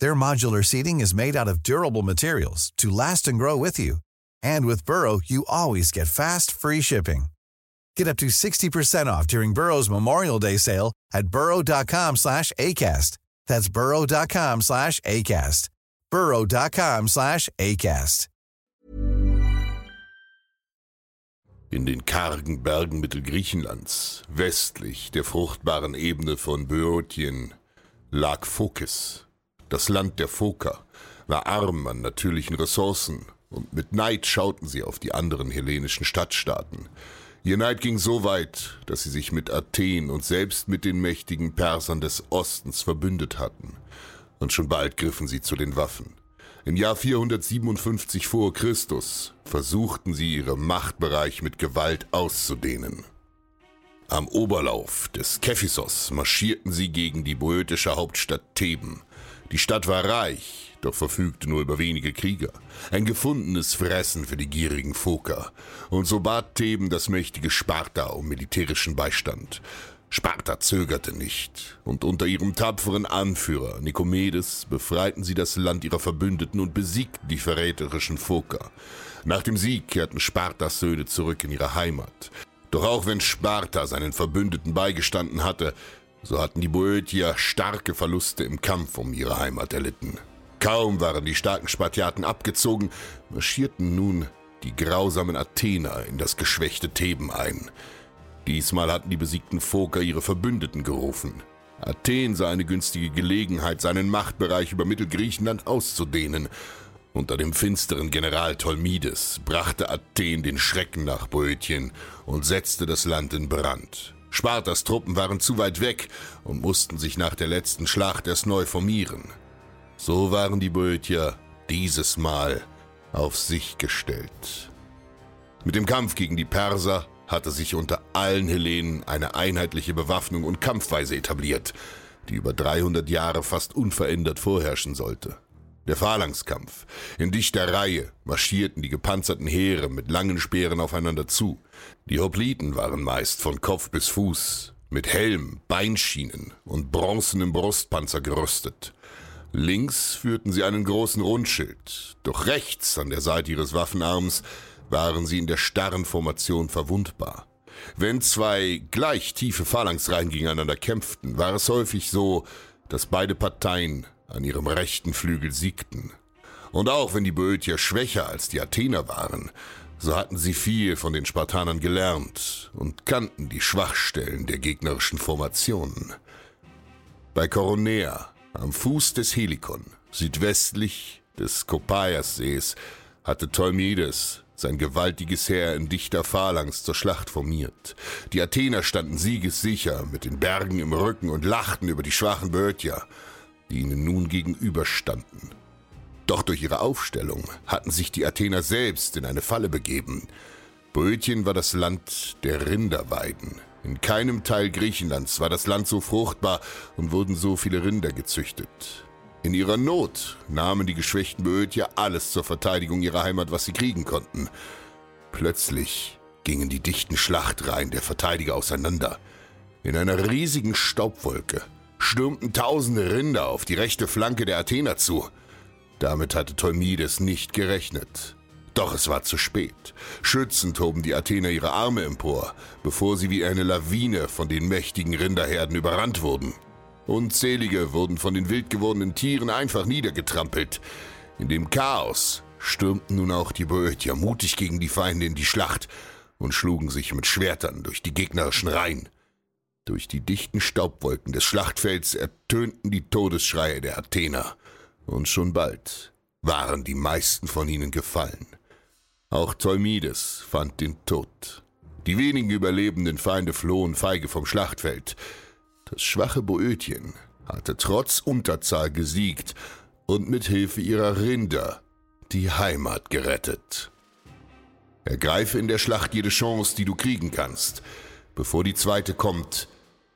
Their modular seating is made out of durable materials to last and grow with you. And with Burrow, you always get fast, free shipping. Get up to 60% off during Burrow's Memorial Day sale at burrow.com slash ACAST. That's burrow.com slash ACAST. burrow.com slash ACAST. In den kargen Bergen Mittelgriechenlands, westlich der fruchtbaren Ebene von Böotien, lag Phokis, das Land der Phoker, war arm an natürlichen Ressourcen, und mit Neid schauten sie auf die anderen hellenischen Stadtstaaten. Ihr Neid ging so weit, dass sie sich mit Athen und selbst mit den mächtigen Persern des Ostens verbündet hatten. Und schon bald griffen sie zu den Waffen. Im Jahr 457 vor Christus versuchten sie ihre Machtbereich mit Gewalt auszudehnen. Am Oberlauf des Kephisos marschierten sie gegen die boötische Hauptstadt Theben. Die Stadt war reich, doch verfügte nur über wenige Krieger. Ein gefundenes Fressen für die gierigen Phoker. Und so bat Theben das mächtige Sparta um militärischen Beistand. Sparta zögerte nicht, und unter ihrem tapferen Anführer Nikomedes befreiten sie das Land ihrer Verbündeten und besiegten die verräterischen Phoker. Nach dem Sieg kehrten Spartas Söhne zurück in ihre Heimat. Doch auch wenn Sparta seinen Verbündeten beigestanden hatte, so hatten die Boötier starke Verluste im Kampf um ihre Heimat erlitten. Kaum waren die starken Spartiaten abgezogen, marschierten nun die grausamen Athener in das geschwächte Theben ein. Diesmal hatten die besiegten Phoker ihre Verbündeten gerufen. Athen sah eine günstige Gelegenheit, seinen Machtbereich über Mittelgriechenland auszudehnen. Unter dem finsteren General Tolmides brachte Athen den Schrecken nach Boötien und setzte das Land in Brand. Spartas Truppen waren zu weit weg und mussten sich nach der letzten Schlacht erst neu formieren. So waren die Boötier dieses Mal auf sich gestellt. Mit dem Kampf gegen die Perser hatte sich unter allen Hellenen eine einheitliche Bewaffnung und Kampfweise etabliert, die über 300 Jahre fast unverändert vorherrschen sollte. Der Phalanxkampf. In dichter Reihe marschierten die gepanzerten Heere mit langen Speeren aufeinander zu. Die Hopliten waren meist von Kopf bis Fuß mit Helm, Beinschienen und bronzenem Brustpanzer gerüstet. Links führten sie einen großen Rundschild, doch rechts an der Seite ihres Waffenarms waren sie in der starren Formation verwundbar. Wenn zwei gleich tiefe Phalanxreihen gegeneinander kämpften, war es häufig so, dass beide Parteien an ihrem rechten Flügel siegten. Und auch wenn die Böotier schwächer als die Athener waren, so hatten sie viel von den Spartanern gelernt und kannten die Schwachstellen der gegnerischen Formationen. Bei Koronea, am Fuß des Helikon, südwestlich des Kopaiassees, hatte Tolmides sein gewaltiges Heer in dichter Phalanx zur Schlacht formiert. Die Athener standen siegessicher mit den Bergen im Rücken und lachten über die schwachen Böotier, die ihnen nun gegenüberstanden. Doch durch ihre Aufstellung hatten sich die Athener selbst in eine Falle begeben. Böotien war das Land der Rinderweiden. In keinem Teil Griechenlands war das Land so fruchtbar und wurden so viele Rinder gezüchtet. In ihrer Not nahmen die geschwächten Böotier alles zur Verteidigung ihrer Heimat, was sie kriegen konnten. Plötzlich gingen die dichten Schlachtreihen der Verteidiger auseinander. In einer riesigen Staubwolke stürmten tausende Rinder auf die rechte Flanke der Athener zu. Damit hatte Tolmides nicht gerechnet. Doch es war zu spät. Schützend hoben die Athener ihre Arme empor, bevor sie wie eine Lawine von den mächtigen Rinderherden überrannt wurden. Unzählige wurden von den wild gewordenen Tieren einfach niedergetrampelt. In dem Chaos stürmten nun auch die Boötier mutig gegen die Feinde in die Schlacht und schlugen sich mit Schwertern durch die gegnerischen Reihen. Durch die dichten Staubwolken des Schlachtfelds ertönten die Todesschreie der Athener, und schon bald waren die meisten von ihnen gefallen. Auch Tolmides fand den Tod. Die wenigen überlebenden Feinde flohen feige vom Schlachtfeld. Das schwache Boötien hatte trotz Unterzahl gesiegt und mit Hilfe ihrer Rinder die Heimat gerettet. Ergreife in der Schlacht jede Chance, die du kriegen kannst. Bevor die zweite kommt,